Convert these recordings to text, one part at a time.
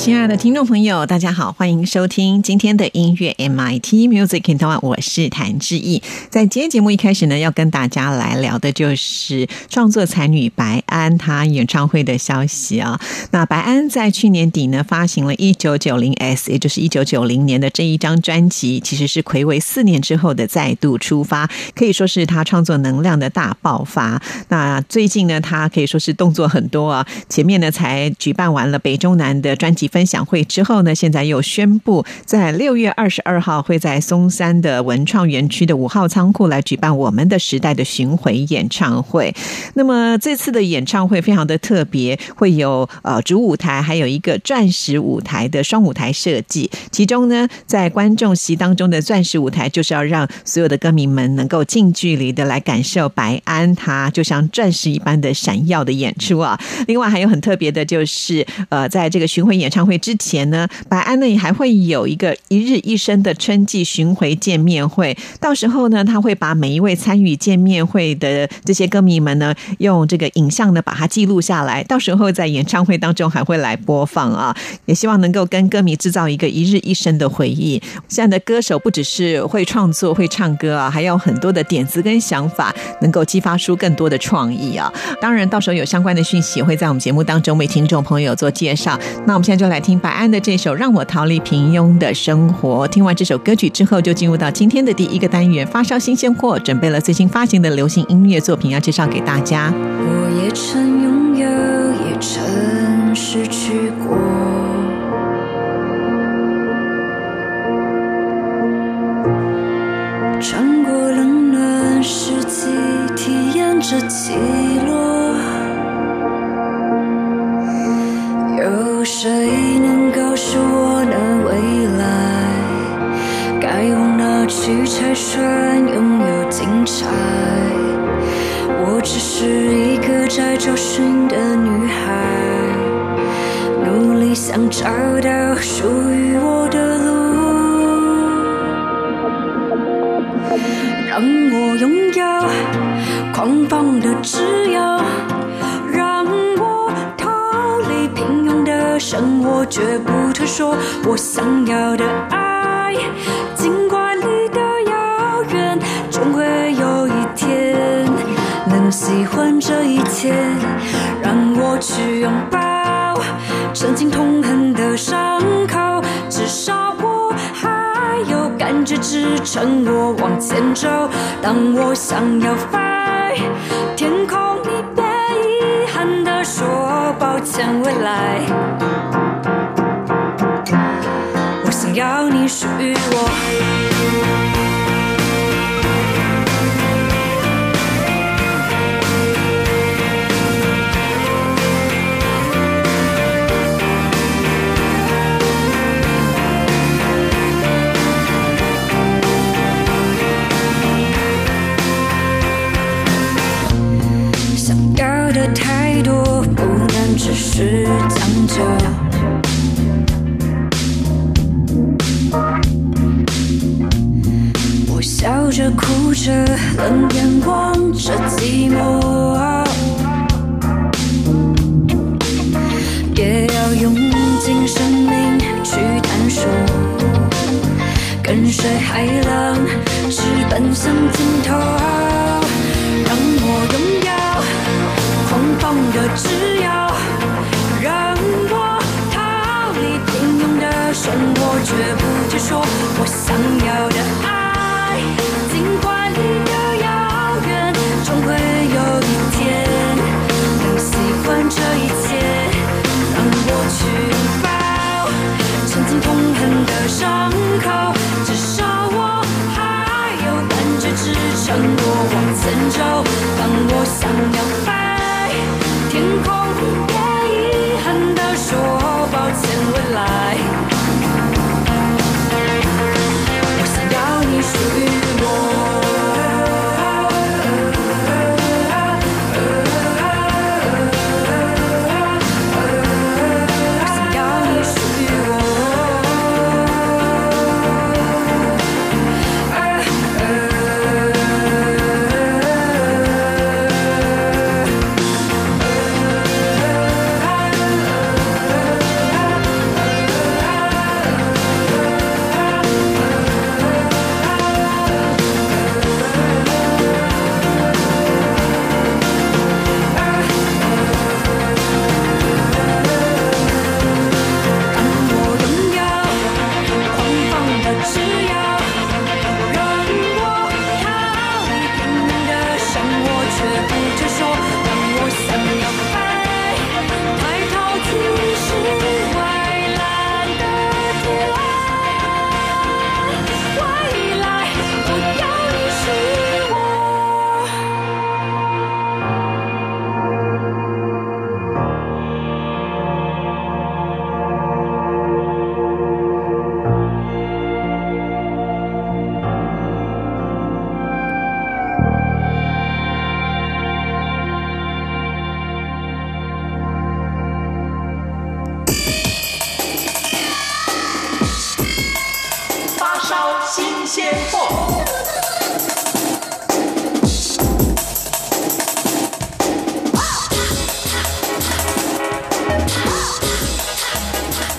亲爱的听众朋友，大家好，欢迎收听今天的音乐 MIT Music in Taiwan，我是谭志毅。在今天节目一开始呢，要跟大家来聊的就是创作才女白安她演唱会的消息啊。那白安在去年底呢，发行了一九九零 S，也就是一九九零年的这一张专辑，其实是魁违四年之后的再度出发，可以说是他创作能量的大爆发。那最近呢，他可以说是动作很多啊，前面呢才举办完了北中南的专辑。分享会之后呢，现在又宣布在六月二十二号会在松山的文创园区的五号仓库来举办我们的时代的巡回演唱会。那么这次的演唱会非常的特别，会有呃主舞台，还有一个钻石舞台的双舞台设计。其中呢，在观众席当中的钻石舞台，就是要让所有的歌迷们能够近距离的来感受白安他就像钻石一般的闪耀的演出啊。另外还有很特别的就是呃，在这个巡回演唱。会之前呢，白安呢也还会有一个一日一生的春季巡回见面会。到时候呢，他会把每一位参与见面会的这些歌迷们呢，用这个影像呢把它记录下来。到时候在演唱会当中还会来播放啊，也希望能够跟歌迷制造一个一日一生的回忆。现在的歌手不只是会创作、会唱歌啊，还有很多的点子跟想法，能够激发出更多的创意啊。当然，到时候有相关的讯息会在我们节目当中为听众朋友做介绍。那我们现在就。来听白安的这首《让我逃离平庸的生活》。听完这首歌曲之后，就进入到今天的第一个单元——发烧新鲜货，准备了最新发行的流行音乐作品要介绍给大家。我也曾拥有，也曾失去过，穿过冷暖四季，体验着谁能告诉我的未来该往哪去才算拥有精彩？我只是一个在找寻的女孩，努力想找到属于不退缩，我想要的爱，尽管离得遥远，终会有一天能喜欢这一切。让我去拥抱曾经痛恨的伤口，至少我还有感觉支撑我往前走。当我想要飞，天空你别遗憾地说抱歉，未来。要你属于我，想要的太多，不能只是将就。哭着，冷眼望着寂寞，也要用尽生命去探索，跟随海浪，直奔向尽头。让我拥有狂放的自由，让我逃离平庸的生活，绝不退缩。我想要的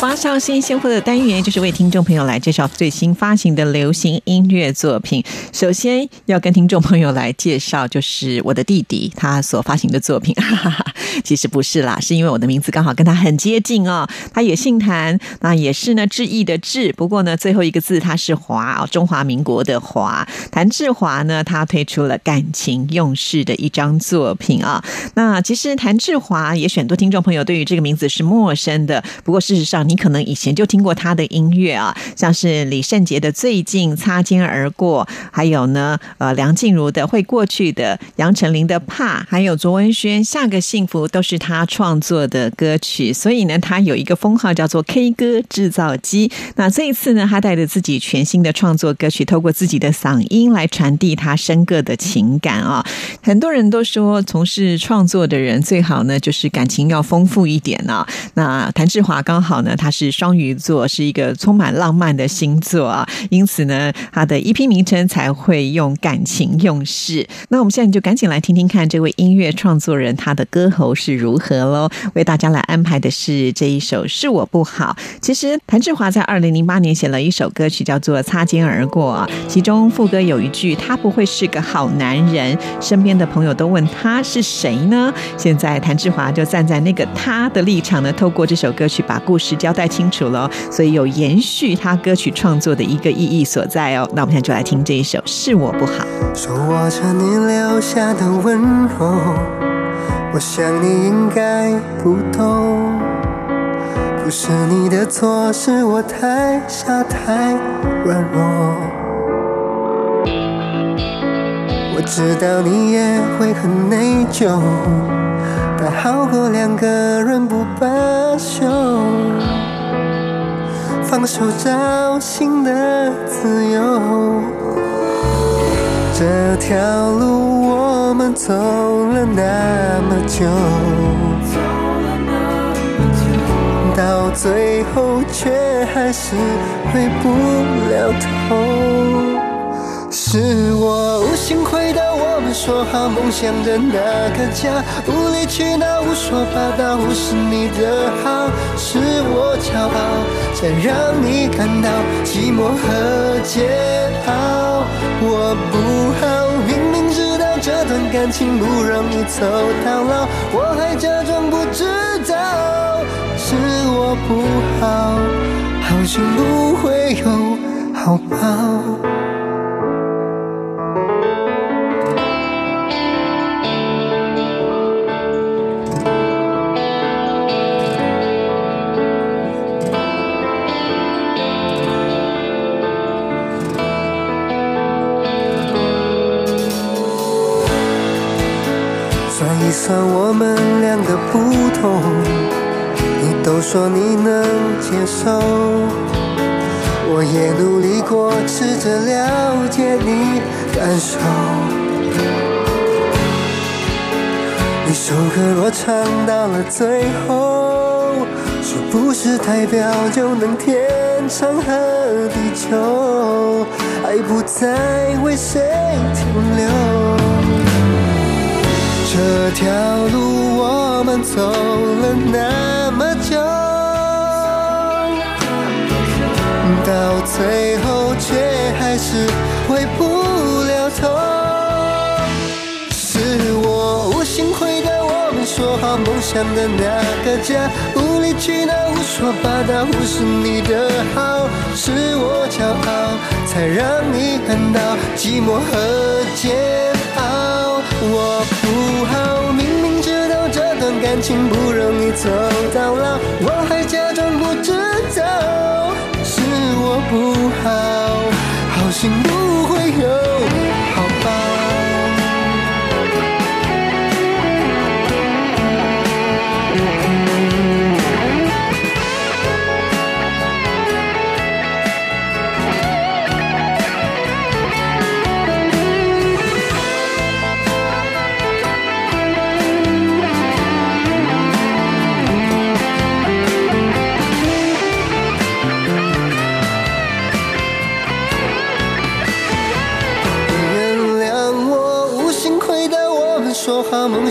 发烧新鲜货的单元，就是为听众朋友来介绍最新发行的流行音乐作品。首先要跟听众朋友来介绍，就是我的弟弟他所发行的作品。哈哈哈，其实不是啦，是因为我的名字刚好跟他很接近哦。他也姓谭，那也是呢志毅的志，不过呢最后一个字他是华哦，中华民国的华。谭志华呢，他推出了感情用事的一张作品啊。那其实谭志华也许很多听众朋友对于这个名字是陌生的，不过事实上。你可能以前就听过他的音乐啊，像是李圣杰的《最近》擦肩而过，还有呢，呃，梁静茹的《会过去的》，杨丞琳的《怕》，还有卓文萱《下个幸福》，都是他创作的歌曲。所以呢，他有一个封号叫做 “K 歌制造机”。那这一次呢，他带着自己全新的创作歌曲，透过自己的嗓音来传递他深刻的情感啊。很多人都说，从事创作的人最好呢，就是感情要丰富一点啊。那谭志华刚好呢。他是双鱼座，是一个充满浪漫的星座啊，因此呢，他的一批名称才会用感情用事。那我们现在就赶紧来听听看这位音乐创作人他的歌喉是如何喽。为大家来安排的是这一首《是我不好》。其实谭志华在二零零八年写了一首歌曲，叫做《擦肩而过》，其中副歌有一句：“他不会是个好男人。”身边的朋友都问他是谁呢？现在谭志华就站在那个他的立场呢，透过这首歌曲把故事交。交代清楚了，所以有延续他歌曲创作的一个意义所在哦。那我们现在就来听这一首《是我不好》。手握着你留下的温柔，我想你应该不懂，不是你的错，是我太傻太软弱。我知道你也会很内疚，但好过两个人不罢休。放手找新的自由，这条路我们走了那么久，到最后却还是回不了头。是我无心回到我们说好梦想的那个家，无理取闹，无说八道，无视你的好，是我骄傲，才让你感到寂寞和煎熬。我不好，明明知道这段感情不容易走到老，我还假装不知道，是我不好，好心不会有好报。着了解你感受。一首歌若唱到了最后，是不是代表就能天长和地久？爱不再为谁停留。这条路我们走了那么久，到最后是回不了头。是我无心回到我们说好梦想的那个家，无理取闹，胡说八道，忽视你的好，是我骄傲，才让你感到寂寞和煎熬。我不好，明明知道这段感情不容易走到老，我还假装不知道，是我不好，好心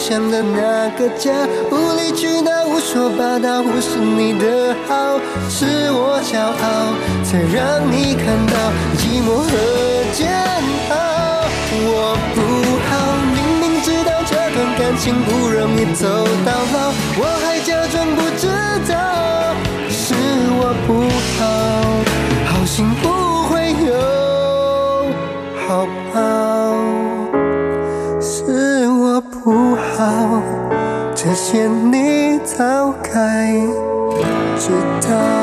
想的那个家，无理取闹，无说八道，忽视你的好，是我骄傲，才让你看到寂寞和煎熬。我不好，明明知道这段感情不容易走到老，我还假装不知道，是我不好，好幸福这些你早该知道。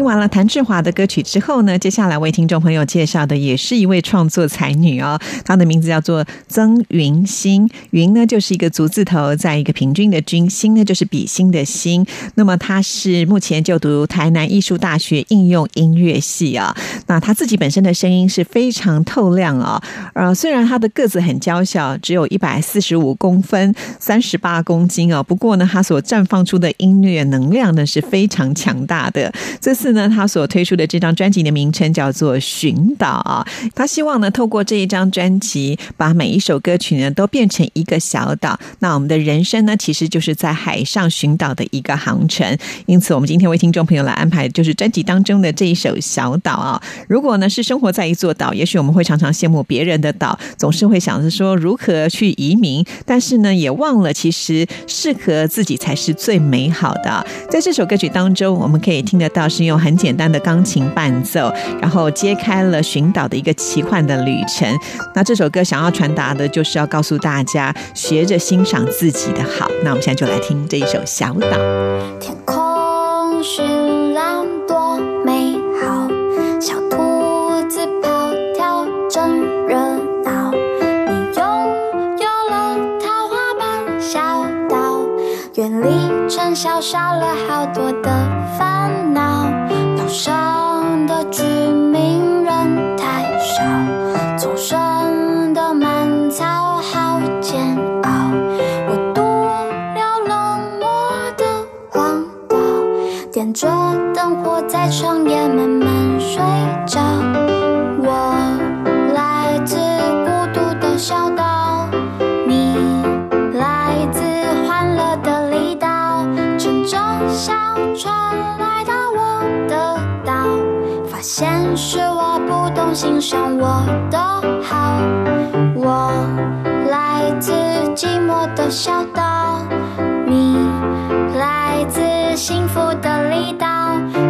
听完了谭志华的歌曲之后呢，接下来为听众朋友介绍的也是一位创作才女哦，她的名字叫做曾云欣。云呢就是一个足字头，在一个平均的均，心呢就是比心的心。那么她是目前就读台南艺术大学应用音乐系啊。那她自己本身的声音是非常透亮啊。呃，虽然她的个子很娇小，只有一百四十五公分，三十八公斤啊。不过呢，她所绽放出的音乐能量呢是非常强大的。这次呢，他所推出的这张专辑的名称叫做《寻岛》啊。他希望呢，透过这一张专辑，把每一首歌曲呢都变成一个小岛。那我们的人生呢，其实就是在海上寻岛的一个航程。因此，我们今天为听众朋友来安排，就是专辑当中的这一首《小岛》啊。如果呢是生活在一座岛，也许我们会常常羡慕别人的岛，总是会想着说如何去移民，但是呢，也忘了其实适合自己才是最美好的。在这首歌曲当中，我们可以听得到是用用很简单的钢琴伴奏，然后揭开了寻岛的一个奇幻的旅程。那这首歌想要传达的就是要告诉大家，学着欣赏自己的好。那我们现在就来听这一首《小岛》。天空绚烂多美好，小兔子跑跳真热闹。你拥有了桃花般小岛，远离尘嚣，少了好多的烦。上的剧欣赏我的好。我来自寂寞的小岛，你来自幸福的离岛，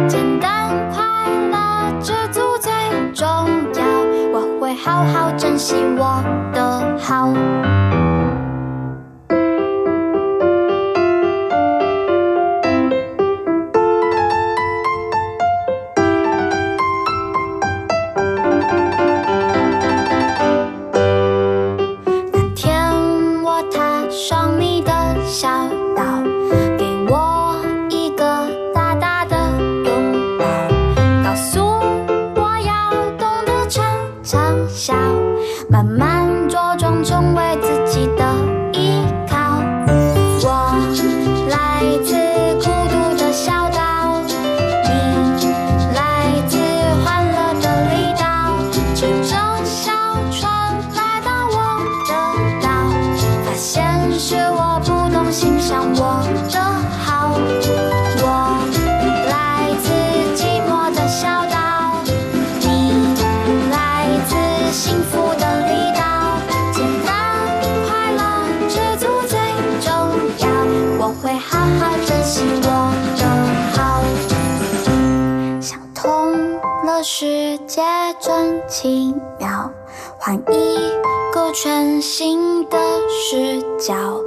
简单快乐知足最重要。我会好好珍惜我的好。一个全新的视角，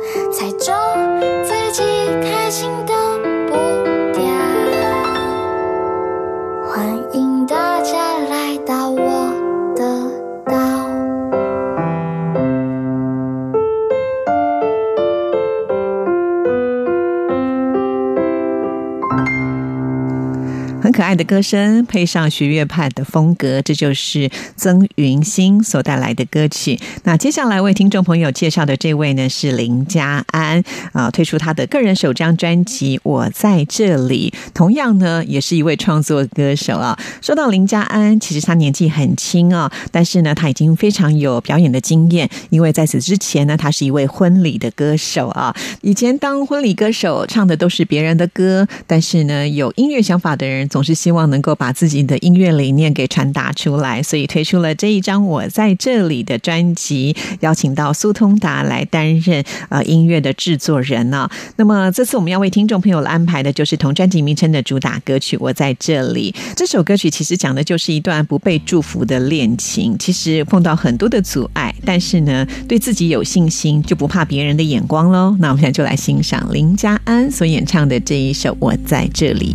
可爱的歌声，配上学乐派的风格，这就是曾云星所带来的歌曲。那接下来为听众朋友介绍的这位呢是林家安啊，推出他的个人首张专辑《我在这里》，同样呢也是一位创作歌手啊。说到林家安，其实他年纪很轻啊，但是呢他已经非常有表演的经验，因为在此之前呢他是一位婚礼的歌手啊。以前当婚礼歌手，唱的都是别人的歌，但是呢有音乐想法的人总是希望能够把自己的音乐理念给传达出来，所以推出了这一张《我在这里》的专辑，邀请到苏通达来担任呃音乐的制作人呢。那么这次我们要为听众朋友安排的就是同专辑名称的主打歌曲《我在这里》。这首歌曲其实讲的就是一段不被祝福的恋情，其实碰到很多的阻碍，但是呢对自己有信心，就不怕别人的眼光喽。那我们现在就来欣赏林家安所演唱的这一首《我在这里》。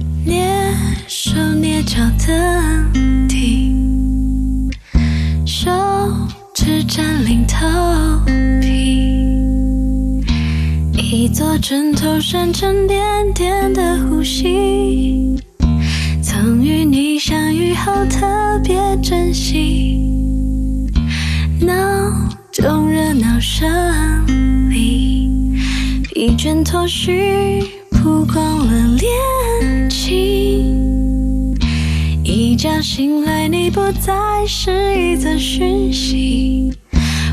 蹑手蹑脚的停，手指占领头皮，一座枕头山沉甸甸的呼吸。曾与你相遇后特别珍惜，闹钟热闹声里，疲倦脱序，醒来，你不再是一则讯息，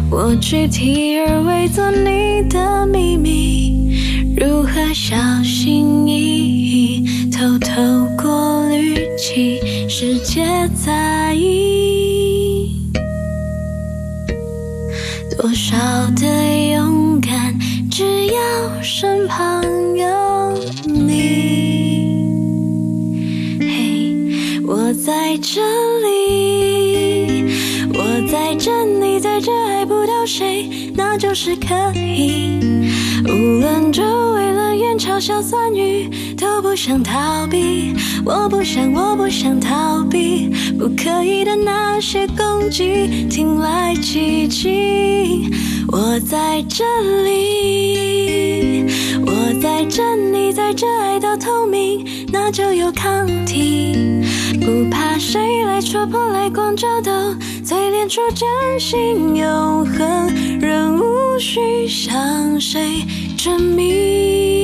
我具体而伪作你的秘密，如何小心翼翼，偷偷过滤起世界在意，多少的勇敢，只要身旁有你。嘿，我在谁，那就是可以。无论周围冷眼嘲笑酸语，都不想逃避。我不想，我不想逃避，不可以的那些攻击，听来奇迹。我在这里，在这，你在这，爱到透明，那就有抗体。不怕谁来戳破，来光照透，淬炼出真心永恒，人无需向谁证明。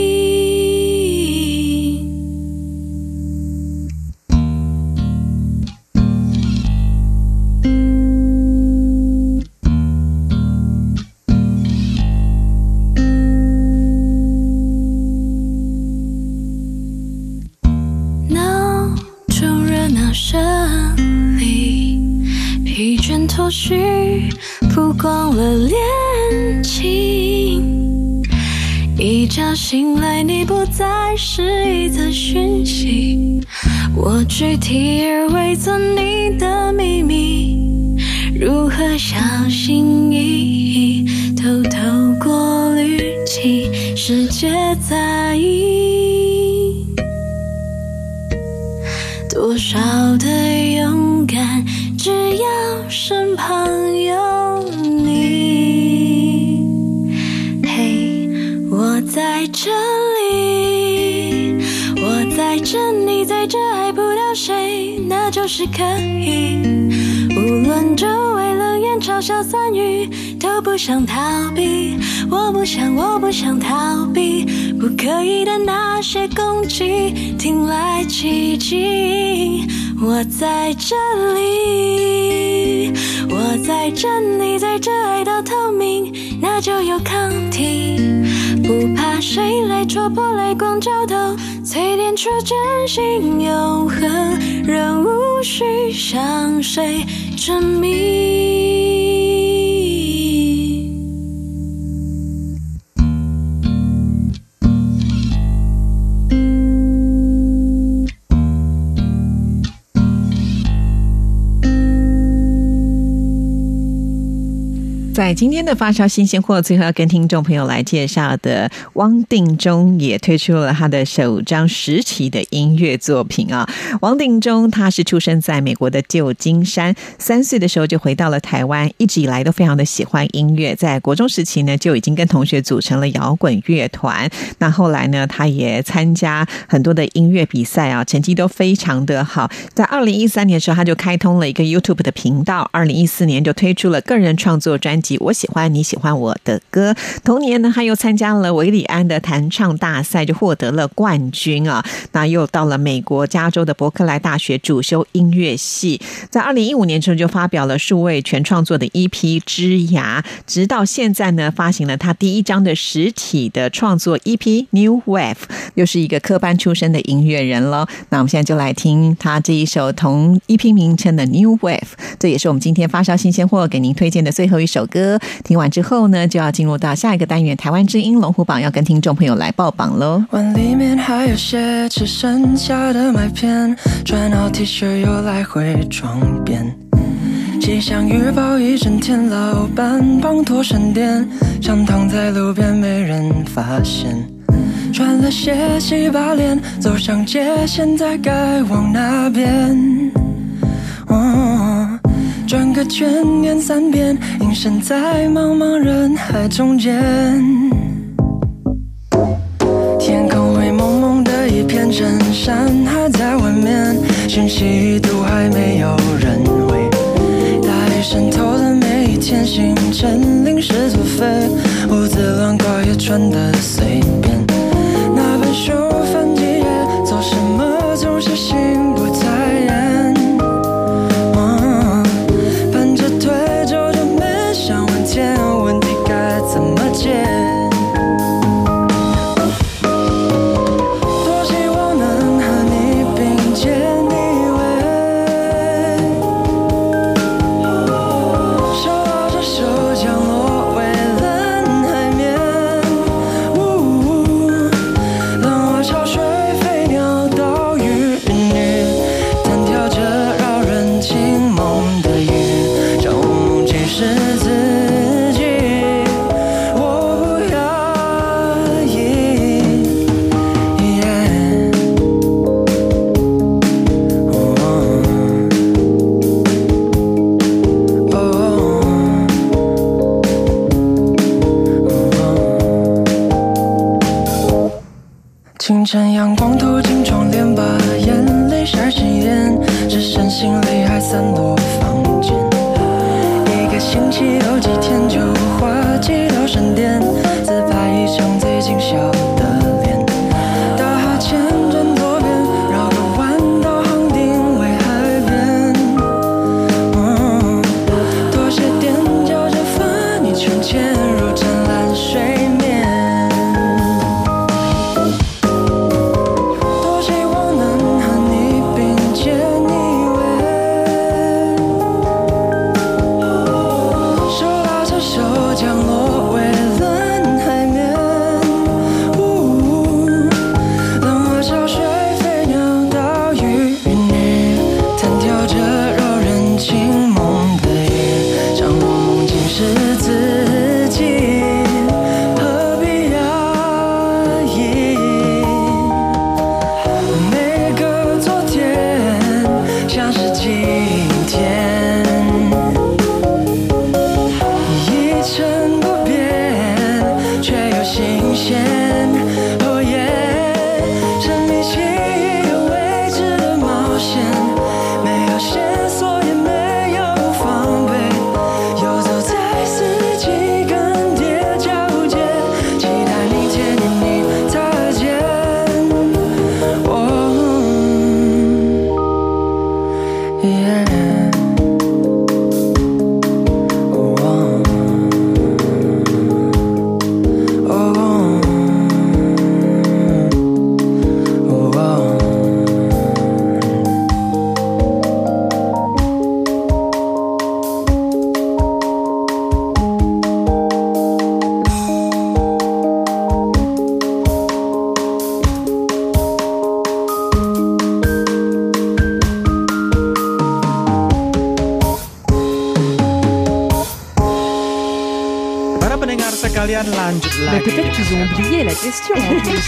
倦脱序，曝光了恋情。一觉醒来，你不再是一则讯息，我具体而伪作你的秘密，如何小心翼翼，偷偷过滤起世界在意。多少的勇敢，只要身旁有你。嘿，我在这里，我在这，你在这，爱不到谁，那就是可以。无论周围冷眼嘲笑酸语，都不想逃避。我不想，我不想逃避，不可以的那些攻击，听来奇迹。我在这里，我在这，你在这，爱到透明，那就有抗体。不怕谁来戳破，来光照透，淬炼出真心永恒，人无需向谁证明。在今天的发烧新鲜货，最后要跟听众朋友来介绍的，汪定中也推出了他的首张实体的音乐作品啊。汪定中他是出生在美国的旧金山，三岁的时候就回到了台湾，一直以来都非常的喜欢音乐，在国中时期呢就已经跟同学组成了摇滚乐团。那后来呢，他也参加很多的音乐比赛啊，成绩都非常的好。在二零一三年的时候，他就开通了一个 YouTube 的频道，二零一四年就推出了个人创作专。我喜欢你喜欢我的歌。同年呢，他又参加了维里安的弹唱大赛，就获得了冠军啊。那又到了美国加州的伯克莱大学主修音乐系。在二零一五年时候，就发表了数位全创作的 EP《枝芽》，直到现在呢，发行了他第一张的实体的创作 EP《New Wave》，又是一个科班出身的音乐人喽。那我们现在就来听他这一首同 EP 名称的《New Wave》，这也是我们今天发烧新鲜货给您推荐的最后一首。歌听完之后呢，就要进入到下一个单元——台湾之音龙虎榜，要跟听众朋友来报榜喽。碗里面还有些吃剩下的麦片，穿好 T 恤又来回装变。气象预报一整天，老板帮拖闪电，想躺在路边没人发现。穿了鞋洗把脸，走上街，现在该往哪边？转个圈，念三遍，隐身在茫茫人海中间。天空灰蒙蒙的一片，衬衫还在外面，讯息都还没有人回。大雨渗透了每一天，行程临时作废，胡子乱刮也穿得随便。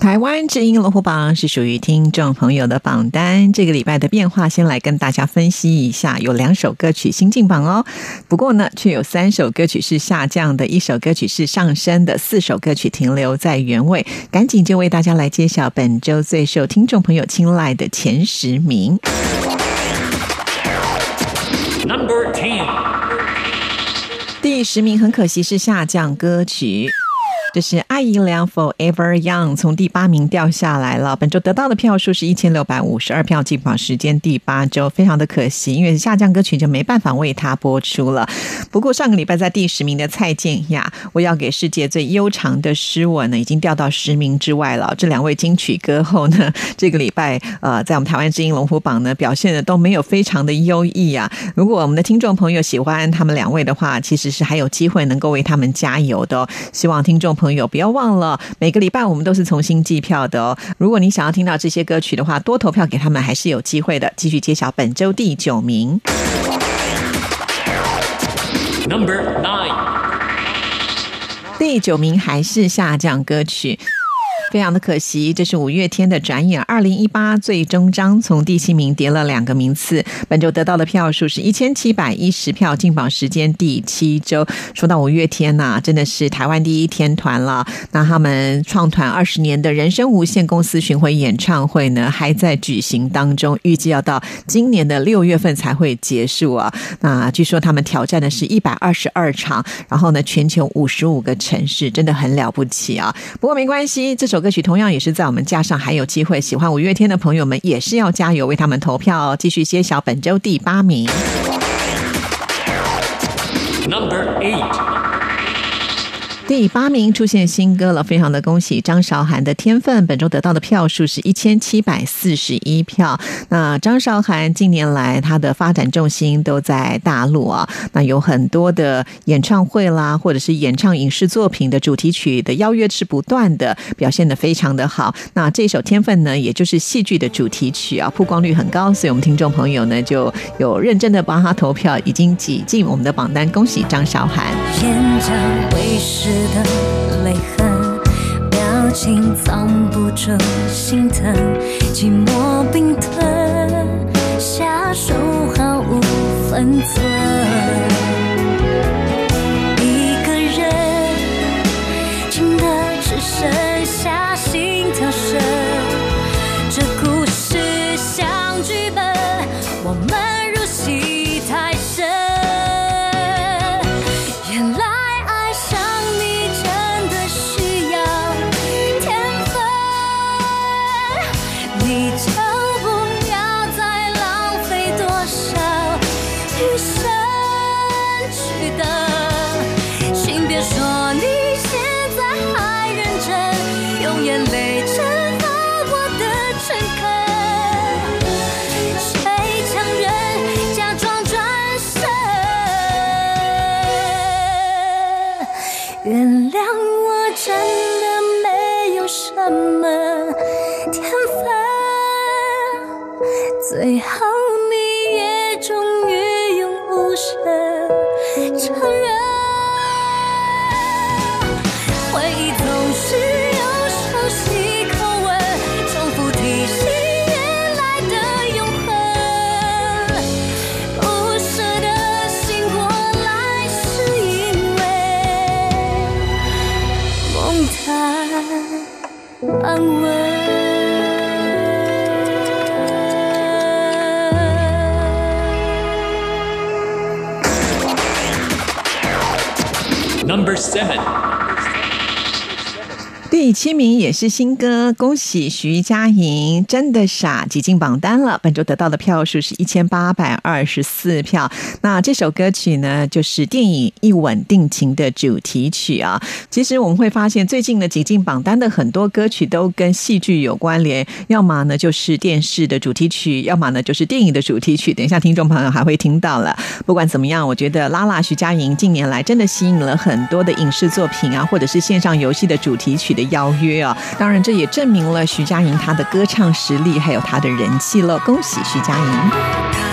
台湾之音龙虎榜是属于听众朋友的榜单。这个礼拜的变化，先来跟大家分析一下。有两首歌曲新进榜哦，不过呢，却有三首歌曲是下降的，一首歌曲是上升的，四首歌曲停留在原位。赶紧就为大家来揭晓本周最受听众朋友青睐的前十名。Number ten，第十名很可惜是下降歌曲。这是艾怡良《Forever Young》从第八名掉下来了。本周得到的票数是一千六百五十二票，进榜时间第八周，非常的可惜，因为下降歌曲就没办法为他播出了。不过上个礼拜在第十名的蔡健雅，《我要给世界最悠长的诗文》呢，已经掉到十名之外了。这两位金曲歌后呢，这个礼拜呃，在我们台湾之音龙虎榜呢，表现的都没有非常的优异啊。如果我们的听众朋友喜欢他们两位的话，其实是还有机会能够为他们加油的哦。希望听众朋友不要忘了，每个礼拜我们都是重新计票的哦。如果你想要听到这些歌曲的话，多投票给他们还是有机会的。继续揭晓本周第九名。Number nine，第九名还是下降歌曲。非常的可惜，这是五月天的《转眼》，二零一八最终章从第七名跌了两个名次。本周得到的票数是一千七百一十票，进榜时间第七周。说到五月天呐、真的是台湾第一天团了。那他们创团二十年的人生无限公司巡回演唱会呢，还在举行当中，预计要到今年的六月份才会结束啊。那据说他们挑战的是一百二十二场，然后呢，全球五十五个城市，真的很了不起啊。不过没关系，这首歌曲同样也是在我们架上还有机会。喜欢五月天的朋友们也是要加油，为他们投票哦。继续揭晓本周第八名。Number eight，第八名出现新歌了，非常的恭喜张韶涵的《天分》，本周得到的票数是一千七百四十一票。那张韶涵近年来她的发展重心都在大陆啊，那有很多的演唱会啦，或者是演唱影视作品的主题曲的邀约是不断的，表现的非常的好。那这首《天分》呢，也就是戏剧的主题曲啊，曝光率很高，所以我们听众朋友呢就有认真的帮他投票，已经挤进我们的榜单，恭喜张韶涵。的泪痕，表情藏不住心疼，寂寞冰吞，下手毫无分寸。Seven. 第七名也是新歌，恭喜徐佳莹，真的傻挤进榜单了。本周得到的票数是一千八百二十四票。那这首歌曲呢，就是电影《一吻定情》的主题曲啊。其实我们会发现，最近呢挤进榜单的很多歌曲都跟戏剧有关联，要么呢就是电视的主题曲，要么呢就是电影的主题曲。等一下，听众朋友还会听到了。不管怎么样，我觉得拉拉徐佳莹近年来真的吸引了很多的影视作品啊，或者是线上游戏的主题曲的邀邀约啊。当然，这也证明了徐佳莹她的歌唱实力，还有她的人气了。恭喜徐佳莹！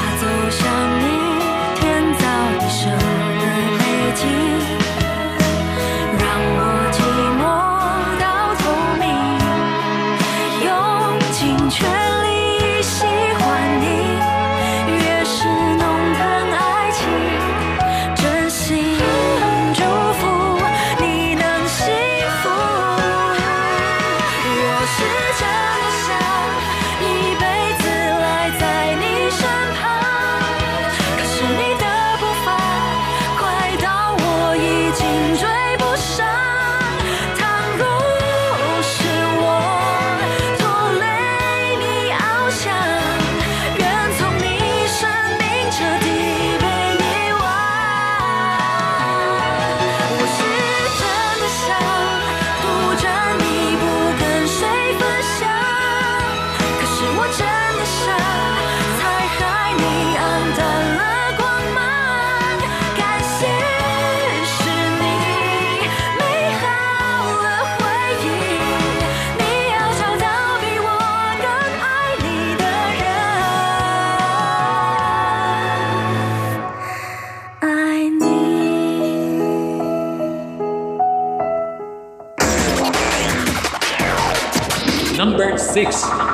Number six.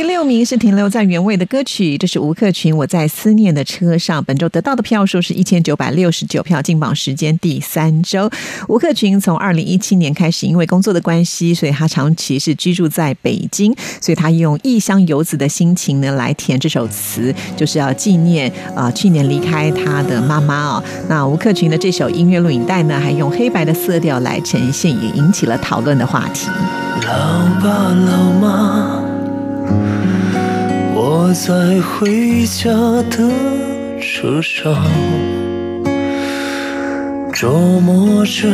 第六名是停留在原位的歌曲，这是吴克群《我在思念的车上》，本周得到的票数是一千九百六十九票，进榜时间第三周。吴克群从二零一七年开始，因为工作的关系，所以他长期是居住在北京，所以他用异乡游子的心情呢来填这首词，就是要纪念啊、去年离开他的妈妈哦。那吴克群的这首音乐录影带呢，还用黑白的色调来呈现，也引起了讨论的话题。老爸老妈，我在回家的车上，琢磨着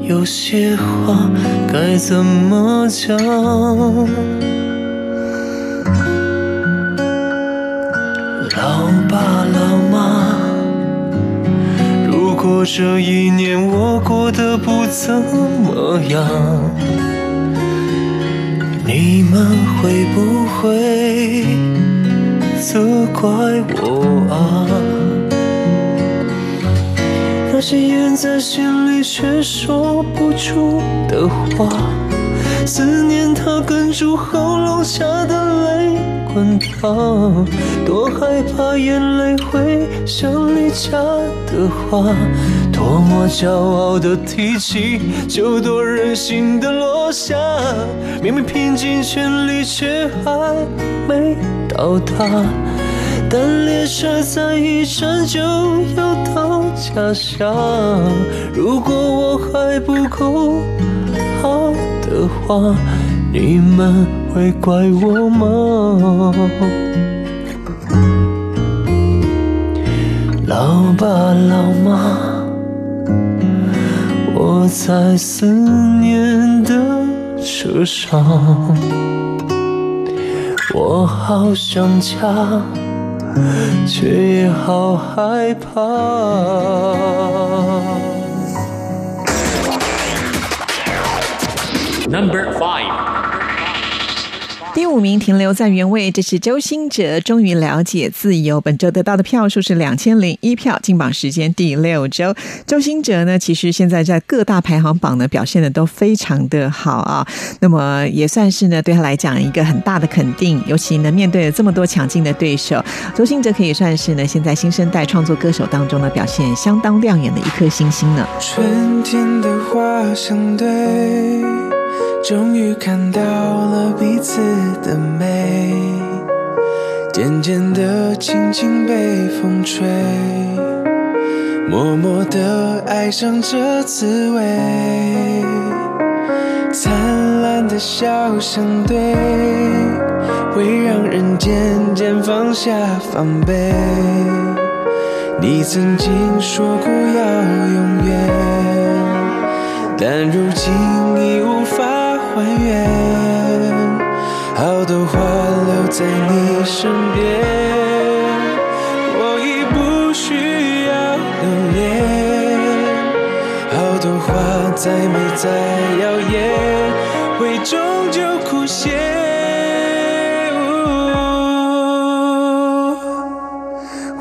有些话该怎么讲。老爸老妈，如果这一年我过得不怎么样。你们会不会责怪我啊？那些咽在心里却说不出的话，思念它哽住喉咙下的泪滚烫，多害怕眼泪会像离家的花，多么骄傲的提起，就多任性的落下。明明拼尽全力，却还没到达。但列车再一站就要到家乡，如果我还不够好的话，你们会怪我吗？老爸老妈，我在思念的车上，我好想家。却也好害怕。Number five. 第五名停留在原位，这是周兴哲终于了解自由。本周得到的票数是两千零一票，进榜时间第六周。周兴哲呢，其实现在在各大排行榜呢表现的都非常的好啊，那么也算是呢对他来讲一个很大的肯定。尤其呢面对了这么多强劲的对手，周兴哲可以算是呢现在新生代创作歌手当中呢表现相当亮眼的一颗星星呢。春天的花香对，终于看到了彼此的美，渐渐的，轻轻被风吹，默默的爱上这滋味。灿烂的笑相对，会让人渐渐放下防备。你曾经说过要永远，但如今已无法还原。好多话留在你身边，我已不需要留恋。好多话再美再耀眼，会终究枯谢。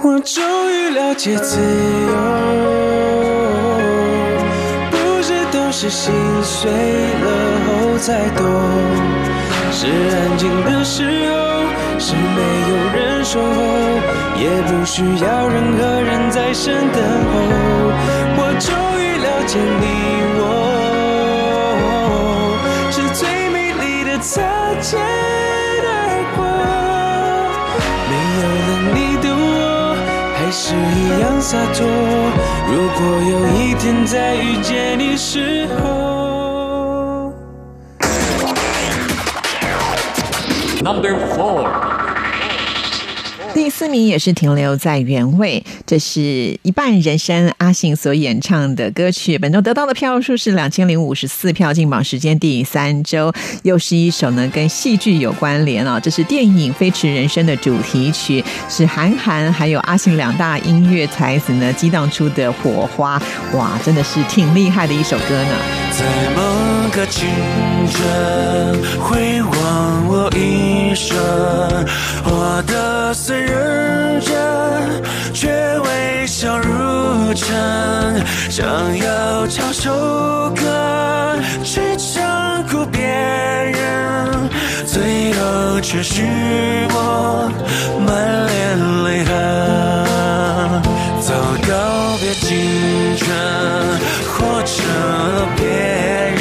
我终于了解自由，是心碎了后才懂，是安静的时候，是没有人守候，也不需要任何人在身等候。我终于了解你我，是最美丽的擦肩而过，没有了你的我。还是一样洒脱。如果有一天再遇见你时候，Number four，第四名也是停留在原位，这是一半人生阿信所演唱的歌曲，本周得到的票数是两千零五十四票，进榜时间第三周，又是一首呢跟戏剧有关联啊、这是电影《飞驰人生》的主题曲，是韩寒还有阿信两大音乐才子呢激荡出的火花，哇，真的是挺厉害的一首歌呢。在某个清晨，回望我一生，活得虽认真，却微笑如尘。想要唱首歌去唱哭别人，最后却是我满脸泪痕。早告别青春，活成了别人。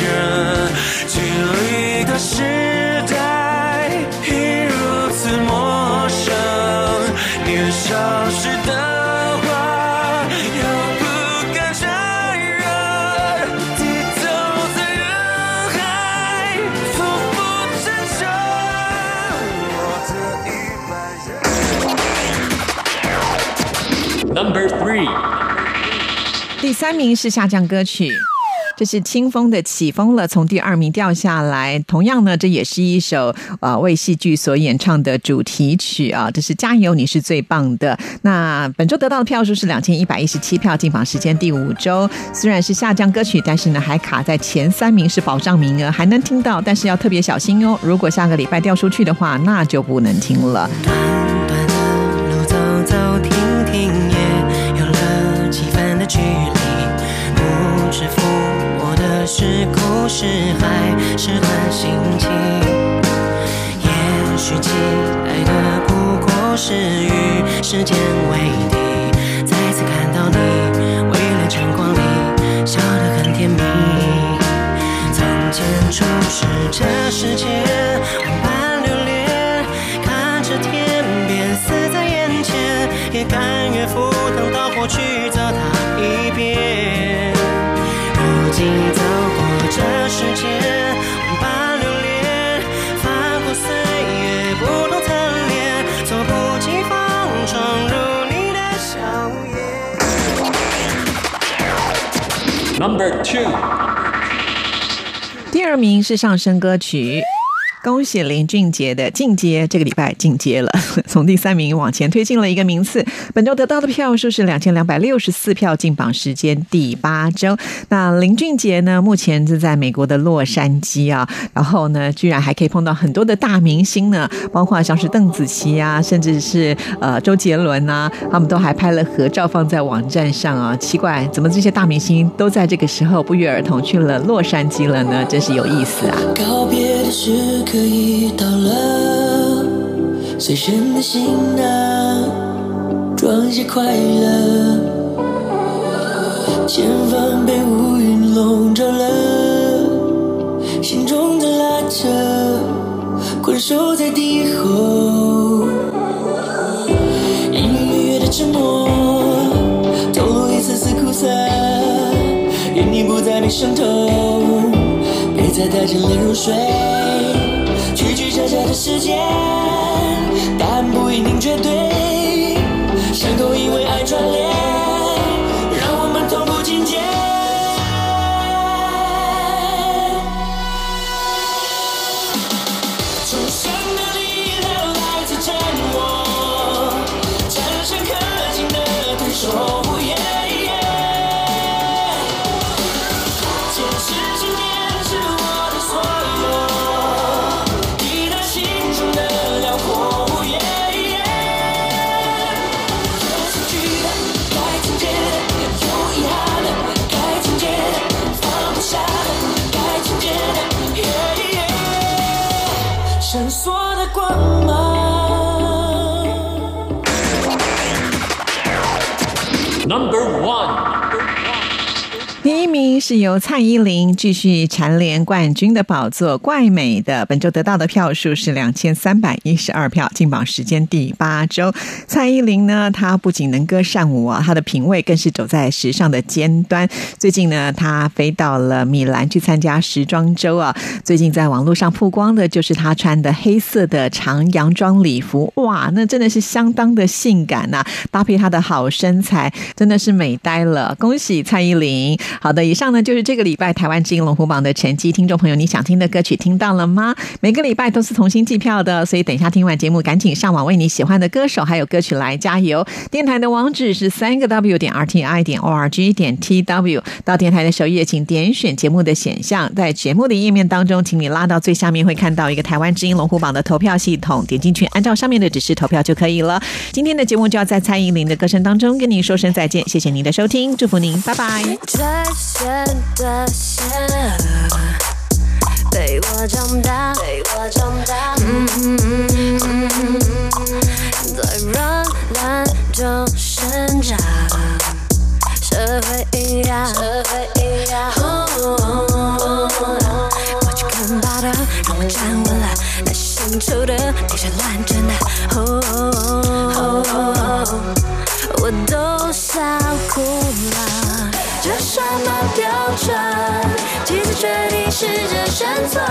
Number three，第三名是下降歌曲。这是清风的《起风了》，从第二名掉下来。同样呢，这也是一首呃为戏剧所演唱的主题曲啊。这是加油，你是最棒的。那本周得到的票数是两千一百一十七票，进榜时间第五周。虽然是下降歌曲，但是呢还卡在前三名是保障名额，还能听到，但是要特别小心哦。如果下个礼拜掉出去的话，那就不能听了。是苦是，段心情。也许期待的不过是与时间为敌。再次看到你，微亮晨光里，笑得很甜蜜。从前初识这世界，万般留恋，看着天边似在眼前，也甘 Number two，第二名是上升歌曲。恭喜林俊杰的进阶，这个礼拜进阶了，从第三名往前推进了一个名次。本周得到的票数是两千两百六十四票，进榜时间第八周。那林俊杰呢，目前是在美国的洛杉矶啊，然后呢，居然还可以碰到很多的大明星呢，包括像是邓紫棋啊，甚至是呃周杰伦啊，他们都还拍了合照放在网站上啊。奇怪，怎么这些大明星都在这个时候不约而同去了洛杉矶了呢？真是有意思啊！告别的时刻已到了，随身的行囊装些快乐，前方被乌云笼罩了，心中的拉扯，困守在敌后。隐隐约约的沉默，透露一丝丝苦涩。愿你不再被伤透，带着泪入睡。曲曲折折的时间，答案不一定绝对。Number one。第一名是由蔡依林继续蝉联冠军的宝座，怪美的本周得到的票数是两千三百一十二票，进榜时间第八周。蔡依林呢，她不仅能歌善舞啊，她的品味更是走在时尚的尖端。最近呢，她飞到了米兰去参加时装周啊。最近在网络上曝光的就是她穿的黑色的长洋装礼服，哇，那真的是相当的性感呐、搭配她的好身材，真的是美呆了。恭喜蔡依林！好的，以上呢就是这个礼拜台湾之音龙虎榜的成绩。听众朋友，你想听的歌曲听到了吗？每个礼拜都是同心计票的，所以等一下听完节目，赶紧上网为你喜欢的歌手还有歌曲来加油。电台的网址是三个 W 点 RTI 点 ORG 点 TW。到电台的首页，请点选节目的选项，在节目的页面当中，请你拉到最下面，会看到一个台湾之音龙虎榜的投票系统，点进去，按照上面的指示投票就可以了。今天的节目就要在蔡依林的歌声当中跟你说声再见，谢谢您的收听，祝福您，拜拜。最深的线被我长大，被我长大。嗯嗯嗯嗯在软烂中生长，社会营养，社会营养。我去看报道，让我站稳了，那深处的那些乱真的。哦我都笑哭了。什么标准？几次决定试着生存？